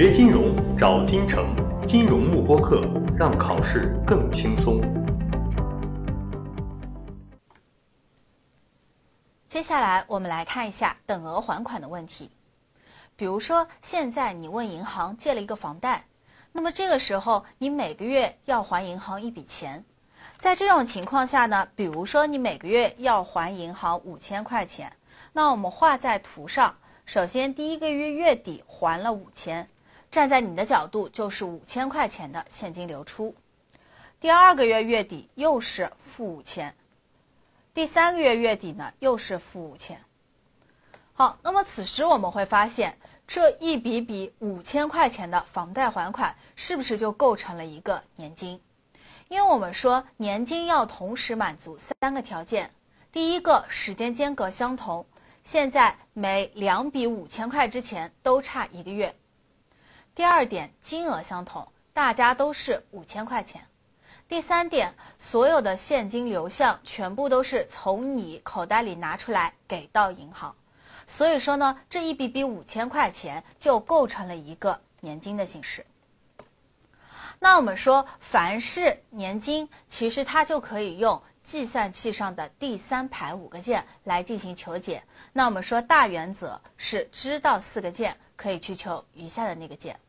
学金融找金城，金融慕播课，让考试更轻松。接下来我们来看一下等额还款的问题。比如说，现在你问银行借了一个房贷，那么这个时候你每个月要还银行一笔钱。在这种情况下呢，比如说你每个月要还银行五千块钱，那我们画在图上。首先，第一个月月底还了五千，站在你的角度就是五千块钱的现金流出。第二个月月底又是负五千，第三个月月底呢又是负五千。好，那么此时我们会发现，这一笔笔五千块钱的房贷还款，是不是就构成了一个年金？因为我们说年金要同时满足三个条件：第一个，时间间隔相同，现在每两笔五千块之前都差一个月；第二点，金额相同，大家都是五千块钱；第三点，所有的现金流向全部都是从你口袋里拿出来给到银行。所以说呢，这一笔笔五千块钱就构成了一个年金的形式。那我们说，凡是年金，其实它就可以用计算器上的第三排五个键来进行求解。那我们说大原则是知道四个键可以去求余下的那个键。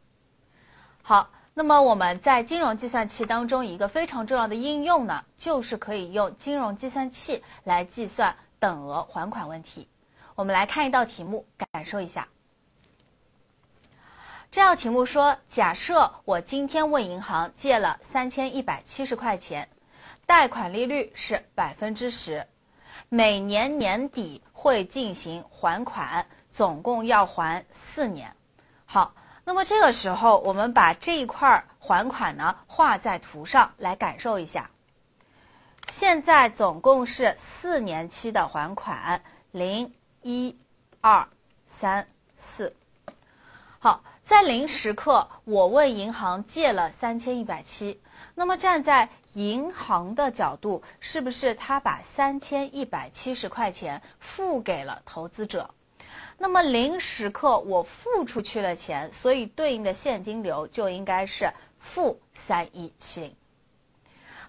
好，那么我们在金融计算器当中一个非常重要的应用呢，就是可以用金融计算器来计算等额还款问题。我们来看一道题目，感受一下。这道题目说，假设我今天问银行借了三千一百七十块钱，贷款利率是百分之十，每年年底会进行还款，总共要还四年。好，那么这个时候我们把这一块还款呢画在图上来感受一下。现在总共是四年期的还款，零、一、二、三、四。好。在零时刻，我问银行借了三千一百七，那么站在银行的角度，是不是他把三千一百七十块钱付给了投资者？那么零时刻我付出去了钱，所以对应的现金流就应该是负三一七零。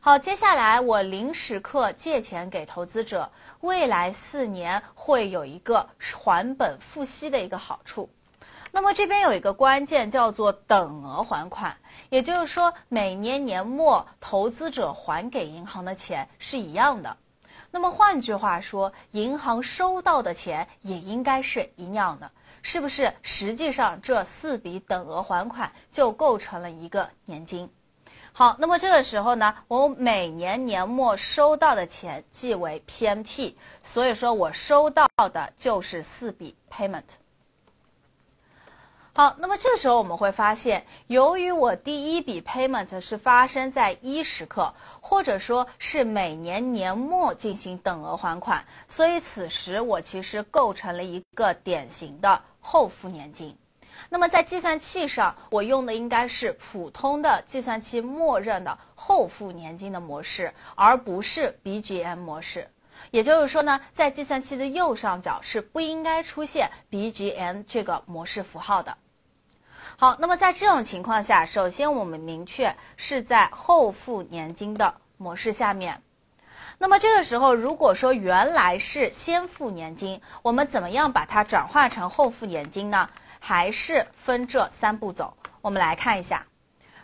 好，接下来我零时刻借钱给投资者，未来四年会有一个还本付息的一个好处。那么这边有一个关键叫做等额还款，也就是说每年年末投资者还给银行的钱是一样的。那么换句话说，银行收到的钱也应该是一样的，是不是？实际上这四笔等额还款就构成了一个年金。好，那么这个时候呢，我每年年末收到的钱即为 PMT，所以说我收到的就是四笔 payment。好，那么这时候我们会发现，由于我第一笔 payment 是发生在一时刻，或者说是每年年末进行等额还款，所以此时我其实构成了一个典型的后付年金。那么在计算器上，我用的应该是普通的计算器默认的后付年金的模式，而不是 BGM 模式。也就是说呢，在计算器的右上角是不应该出现 BGN 这个模式符号的。好，那么在这种情况下，首先我们明确是在后付年金的模式下面。那么这个时候，如果说原来是先付年金，我们怎么样把它转化成后付年金呢？还是分这三步走？我们来看一下。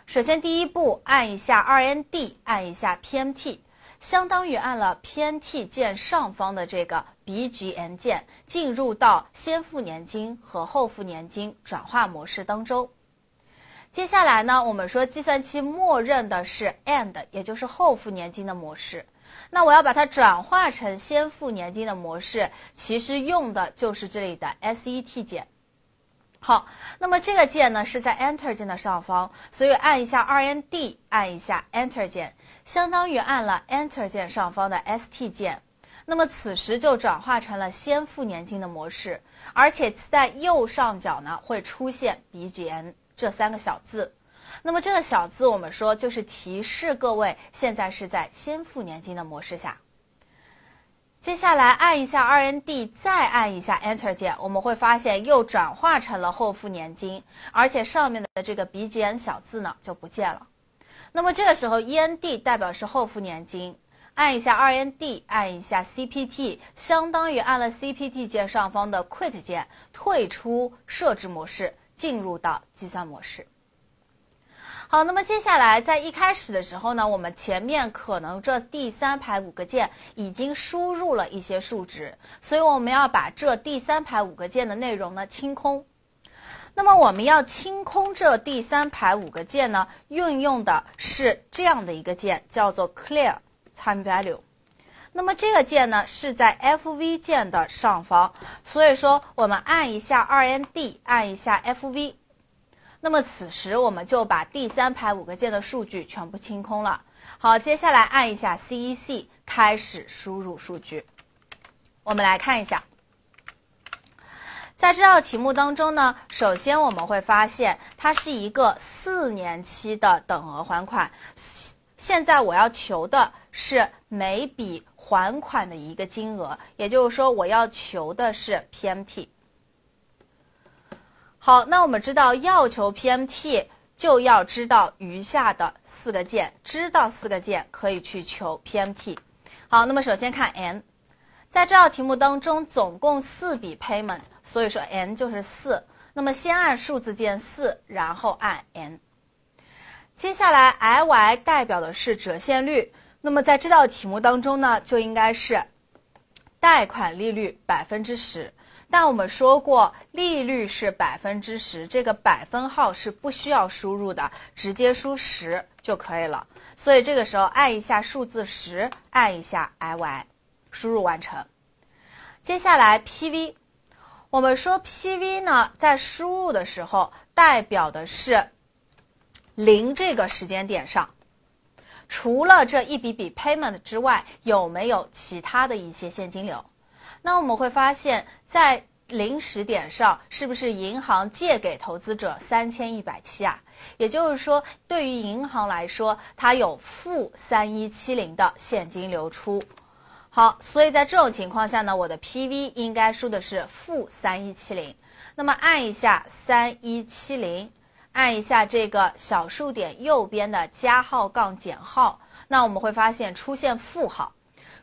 首先第一步，按一下 RND，按一下 PMT。相当于按了偏 T 键上方的这个 BGN 键，进入到先付年金和后付年金转化模式当中。接下来呢，我们说计算器默认的是 AND，也就是后付年金的模式。那我要把它转化成先付年金的模式，其实用的就是这里的 SET 键。好，那么这个键呢是在 Enter 键的上方，所以按一下 RND，按一下 Enter 键。相当于按了 Enter 键上方的 ST 键，那么此时就转化成了先付年金的模式，而且在右上角呢会出现 BGN 这三个小字，那么这个小字我们说就是提示各位现在是在先付年金的模式下。接下来按一下 RND，再按一下 Enter 键，我们会发现又转化成了后付年金，而且上面的这个 BGN 小字呢就不见了。那么这个时候 END 代表是后付年金，按一下 RND，按一下 CPT，相当于按了 CPT 键上方的 Quit 键，退出设置模式，进入到计算模式。好，那么接下来在一开始的时候呢，我们前面可能这第三排五个键已经输入了一些数值，所以我们要把这第三排五个键的内容呢清空。那么我们要清空这第三排五个键呢，运用的是这样的一个键，叫做 Clear Time Value。那么这个键呢是在 FV 键的上方，所以说我们按一下 RND，按一下 FV。那么此时我们就把第三排五个键的数据全部清空了。好，接下来按一下 CEC 开始输入数据。我们来看一下，在这道题目当中呢，首先我们会发现它是一个四年期的等额还款。现在我要求的是每笔还款的一个金额，也就是说我要求的是 PMT。好，那我们知道要求 PMT 就要知道余下的四个键，知道四个键可以去求 PMT。好，那么首先看 N，在这道题目当中总共四笔 payment，所以说 N 就是四。那么先按数字键四，然后按 N。接下来 IY 代表的是折现率，那么在这道题目当中呢，就应该是贷款利率百分之十。但我们说过，利率是百分之十，这个百分号是不需要输入的，直接输十就可以了。所以这个时候按一下数字十，按一下 IY，输入完成。接下来 PV，我们说 PV 呢，在输入的时候代表的是零这个时间点上，除了这一笔笔 payment 之外，有没有其他的一些现金流？那我们会发现，在零时点上，是不是银行借给投资者三千一百七啊？也就是说，对于银行来说，它有负三一七零的现金流出。好，所以在这种情况下呢，我的 PV 应该输的是负三一七零。那么按一下三一七零，按一下这个小数点右边的加号杠减号，那我们会发现出现负号。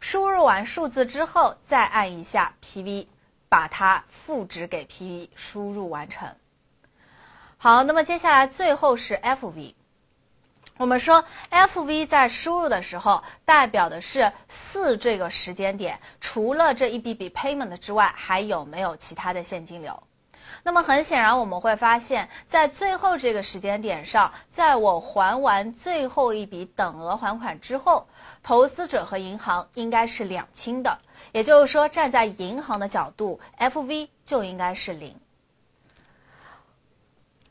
输入完数字之后，再按一下 PV，把它复制给 PV，输入完成。好，那么接下来最后是 FV。我们说 FV 在输入的时候，代表的是四这个时间点，除了这一笔笔 payment 之外，还有没有其他的现金流？那么很显然，我们会发现，在最后这个时间点上，在我还完最后一笔等额还款之后，投资者和银行应该是两清的。也就是说，站在银行的角度，FV 就应该是零。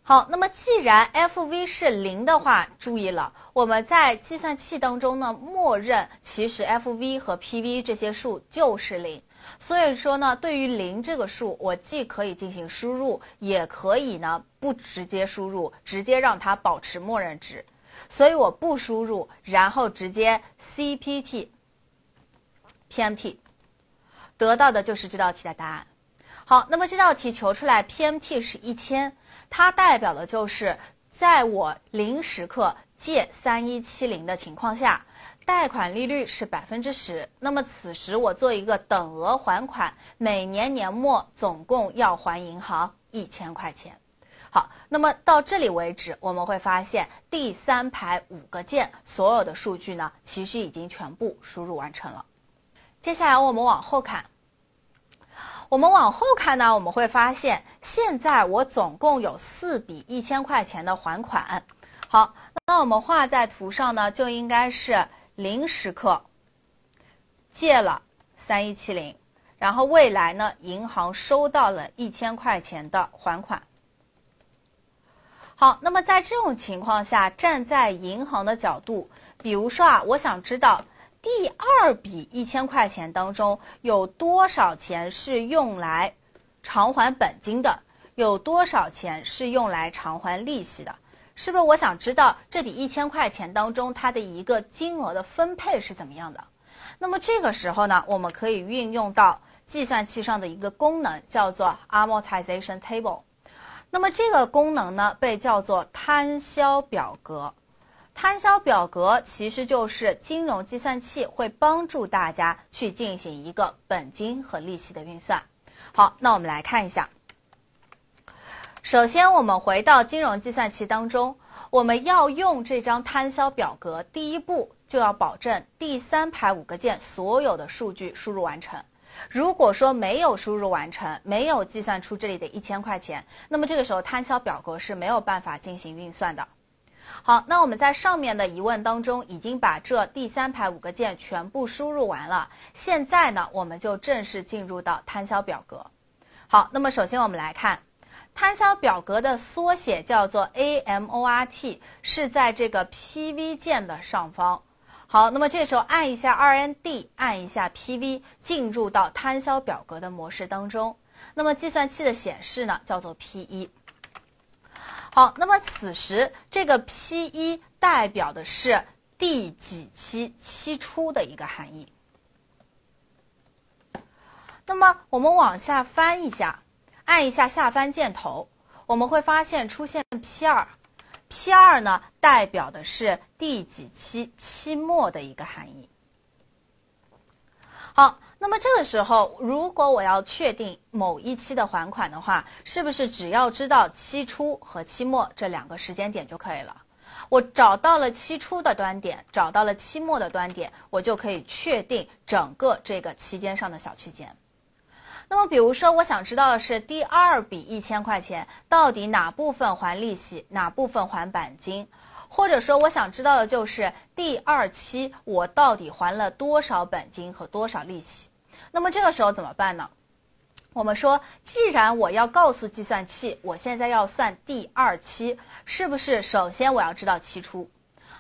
好，那么既然 FV 是零的话，注意了，我们在计算器当中呢，默认其实 FV 和 PV 这些数就是零。所以说呢，对于零这个数，我既可以进行输入，也可以呢不直接输入，直接让它保持默认值。所以我不输入，然后直接 CPT PMT，得到的就是这道题的答案。好，那么这道题求出来 PMT 是一千，它代表的就是在我零时刻借三一七零的情况下。贷款利率是百分之十，那么此时我做一个等额还款，每年年末总共要还银行一千块钱。好，那么到这里为止，我们会发现第三排五个键所有的数据呢，其实已经全部输入完成了。接下来我们往后看，我们往后看呢，我们会发现现在我总共有四笔一千块钱的还款。好，那我们画在图上呢，就应该是。零时刻借了三一七零，然后未来呢，银行收到了一千块钱的还款。好，那么在这种情况下，站在银行的角度，比如说啊，我想知道第二笔一千块钱当中有多少钱是用来偿还本金的，有多少钱是用来偿还利息的。是不是我想知道这笔一千块钱当中它的一个金额的分配是怎么样的？那么这个时候呢，我们可以运用到计算器上的一个功能，叫做 amortization table。那么这个功能呢，被叫做摊销表格。摊销表格其实就是金融计算器会帮助大家去进行一个本金和利息的运算。好，那我们来看一下。首先，我们回到金融计算器当中，我们要用这张摊销表格，第一步就要保证第三排五个键所有的数据输入完成。如果说没有输入完成，没有计算出这里的一千块钱，那么这个时候摊销表格是没有办法进行运算的。好，那我们在上面的疑问当中已经把这第三排五个键全部输入完了。现在呢，我们就正式进入到摊销表格。好，那么首先我们来看摊销表格的缩写叫做 AMORT，是在这个 PV 键的上方。好，那么这时候按一下 RND，按一下 PV，进入到摊销表格的模式当中。那么计算器的显示呢，叫做 P1。好，那么此时这个 P1 代表的是第几期期初的一个含义。那么我们往下翻一下，按一下下翻箭头，我们会发现出现 P2。P2 呢，代表的是第几期期末的一个含义。好，那么这个时候，如果我要确定某一期的还款的话，是不是只要知道期初和期末这两个时间点就可以了？我找到了期初的端点，找到了期末的端点，我就可以确定整个这个期间上的小区间。那么，比如说，我想知道的是第二笔一千块钱到底哪部分还利息，哪部分还本金？或者说，我想知道的就是第二期我到底还了多少本金和多少利息。那么这个时候怎么办呢？我们说，既然我要告诉计算器，我现在要算第二期，是不是首先我要知道期初？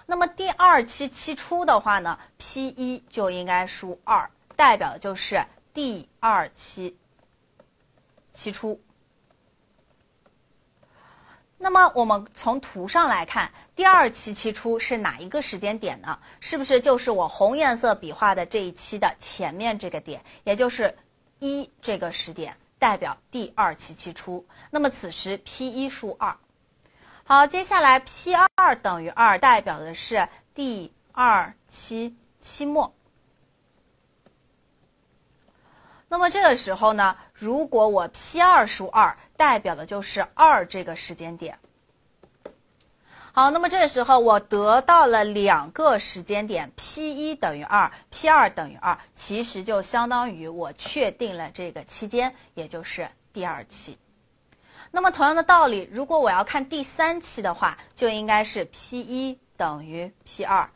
那么第二期期初的话呢，P 一就应该输二，代表的就是第二期期初。那么我们从图上来看，第二期期初是哪一个时间点呢？是不是就是我红颜色笔画的这一期的前面这个点，也就是一这个时点，代表第二期期初。那么此时 P 一输二。好，接下来 P 二等于二，代表的是第二期期末。那么这个时候呢，如果我 P 二输二，代表的就是二这个时间点。好，那么这时候我得到了两个时间点，P 一等于二，P 二等于二，其实就相当于我确定了这个期间，也就是第二期。那么同样的道理，如果我要看第三期的话，就应该是 P 一等于 P 二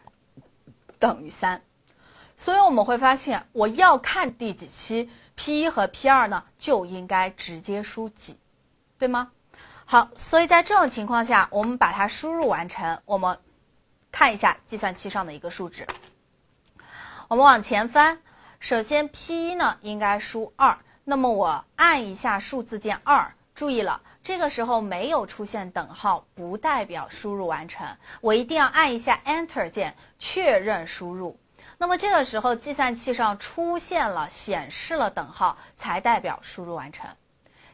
等于三。所以我们会发现，我要看第几期。P 一和 P 二呢，就应该直接输几，对吗？好，所以在这种情况下，我们把它输入完成。我们看一下计算器上的一个数值。我们往前翻，首先 P 一呢应该输二，那么我按一下数字键二，注意了，这个时候没有出现等号，不代表输入完成。我一定要按一下 Enter 键，确认输入。那么这个时候，计算器上出现了显示了等号，才代表输入完成。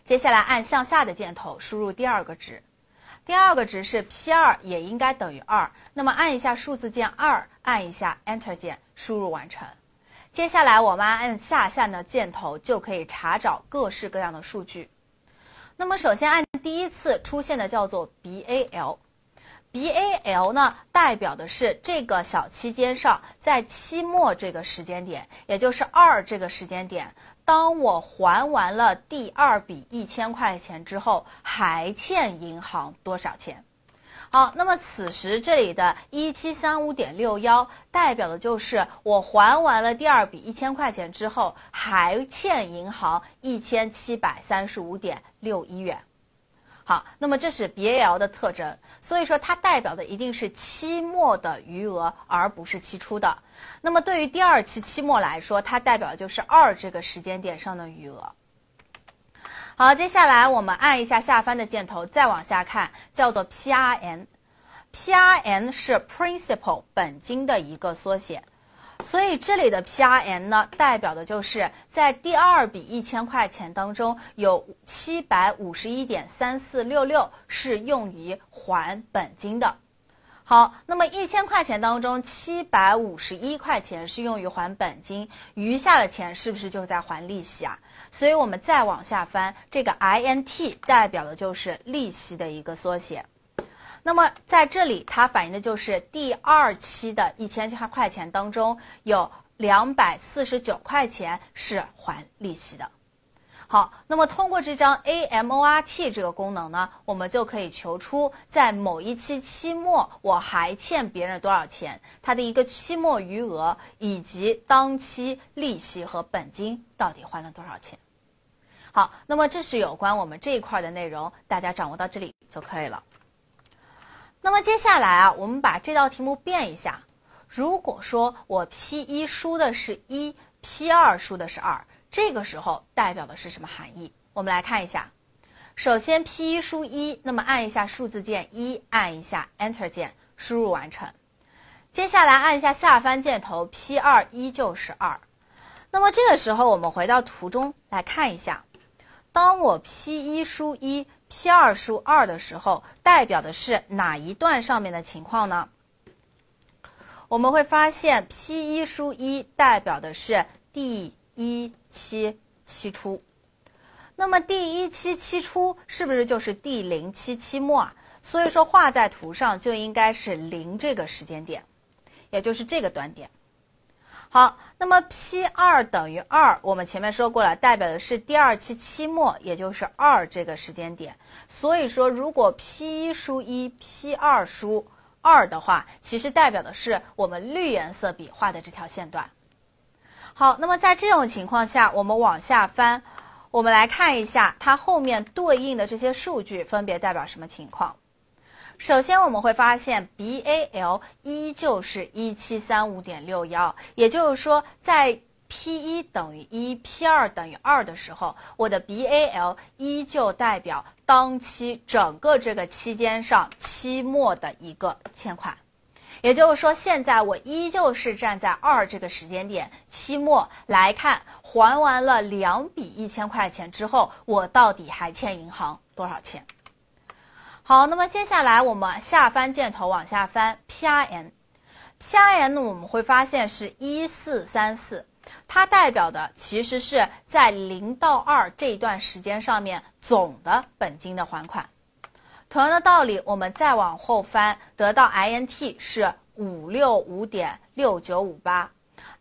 接下来按向下的箭头输入第二个值，第二个值是 P2，，也应该等于2。那么按一下数字键2，，按一下 Enter 键，输入完成。接下来我们按下下的箭头就可以查找各式各样的数据。那么首先按第一次出现的叫做 BAL。B A L 呢，代表的是这个小期间上，在期末这个时间点，也就是二这个时间点，当我还完了第二笔一千块钱之后，还欠银行多少钱？好，那么此时这里的一七三五点六幺，代表的就是我还完了第二笔一千块钱之后，还欠银行一千七百三十五点六一元。好，那么这是 BAL 的特征，所以说它代表的一定是期末的余额，而不是期初的。那么对于第二期期末来说，它代表就是二这个时间点上的余额。好，接下来我们按一下下翻的箭头，再往下看，叫做 PRN，PRN 是 Principal 本金的一个缩写。所以这里的 PRN 呢，代表的就是在第二笔一千块钱当中，有七百五十一点三四六六是用于还本金的。好，那么一千块钱当中，七百五十一块钱是用于还本金，余下的钱是不是就在还利息啊？所以我们再往下翻，这个 INT 代表的就是利息的一个缩写。那么在这里，它反映的就是第二期的一千块钱当中，有两百四十九块钱是还利息的。好，那么通过这张 AMORT 这个功能呢，我们就可以求出在某一期期末我还欠别人多少钱，它的一个期末余额以及当期利息和本金到底还了多少钱。好，那么这是有关我们这一块的内容，大家掌握到这里就可以了。那么接下来啊，我们把这道题目变一下，如果说我 P 一输的是一，P 二输的是二。这个时候代表的是什么含义？我们来看一下。首先，P 一输一，那么按一下数字键一，按一下 Enter 键，输入完成。接下来按一下下翻箭头，P 二依旧是二。那么这个时候，我们回到图中来看一下。当我 P 一输一，P 二输二的时候，代表的是哪一段上面的情况呢？我们会发现，P 一输一代表的是第。一期期初，那么第一期期初是不是就是第零期期末啊？所以说画在图上就应该是零这个时间点，也就是这个端点。好，那么 P 二等于二，我们前面说过了，代表的是第二期期末，也就是二这个时间点。所以说，如果 P 一输一，P 二输二的话，其实代表的是我们绿颜色笔画的这条线段。好，那么在这种情况下，我们往下翻，我们来看一下它后面对应的这些数据分别代表什么情况。首先我们会发现 BAL 依旧是一七三五点六幺，也就是说在 P 一等于一，P 二等于二的时候，我的 BAL 依旧代表当期整个这个期间上期末的一个欠款。也就是说，现在我依旧是站在二这个时间点，期末来看，还完了两笔一千块钱之后，我到底还欠银行多少钱？好，那么接下来我们下翻箭头往下翻，PRN，PRN 我们会发现是一四三四，它代表的其实是在零到二这一段时间上面总的本金的还款。同样的道理，我们再往后翻，得到 INT 是五六五点六九五八，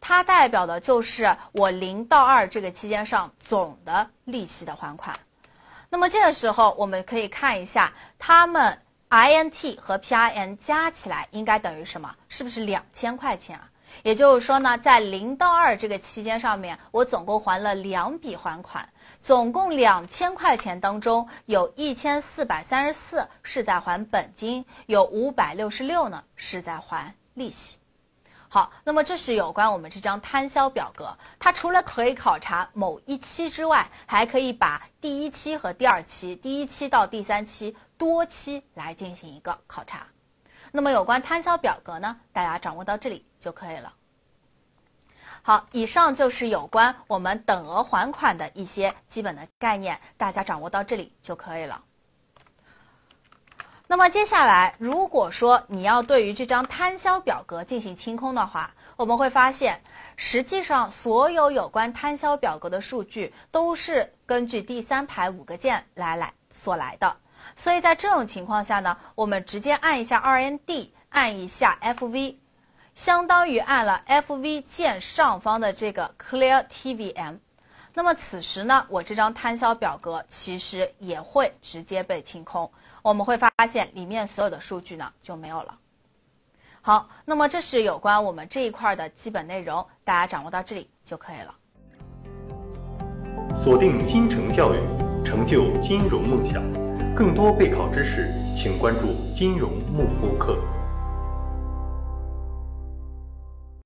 它代表的就是我零到二这个期间上总的利息的还款。那么这个时候，我们可以看一下，它们 INT 和 PRN 加起来应该等于什么？是不是两千块钱啊？也就是说呢，在零到二这个期间上面，我总共还了两笔还款，总共两千块钱当中，有一千四百三十四是在还本金，有五百六十六呢是在还利息。好，那么这是有关我们这张摊销表格，它除了可以考察某一期之外，还可以把第一期和第二期、第一期到第三期多期来进行一个考察。那么有关摊销表格呢，大家掌握到这里就可以了。好，以上就是有关我们等额还款的一些基本的概念，大家掌握到这里就可以了。那么接下来，如果说你要对于这张摊销表格进行清空的话，我们会发现，实际上所有有关摊销表格的数据都是根据第三排五个键来来所来的。所以在这种情况下呢，我们直接按一下 RND，按一下 FV，相当于按了 FV 键上方的这个 Clear TVM。那么此时呢，我这张摊销表格其实也会直接被清空，我们会发现里面所有的数据呢就没有了。好，那么这是有关我们这一块的基本内容，大家掌握到这里就可以了。锁定金城教育，成就金融梦想。更多备考知识，请关注金融幕播课。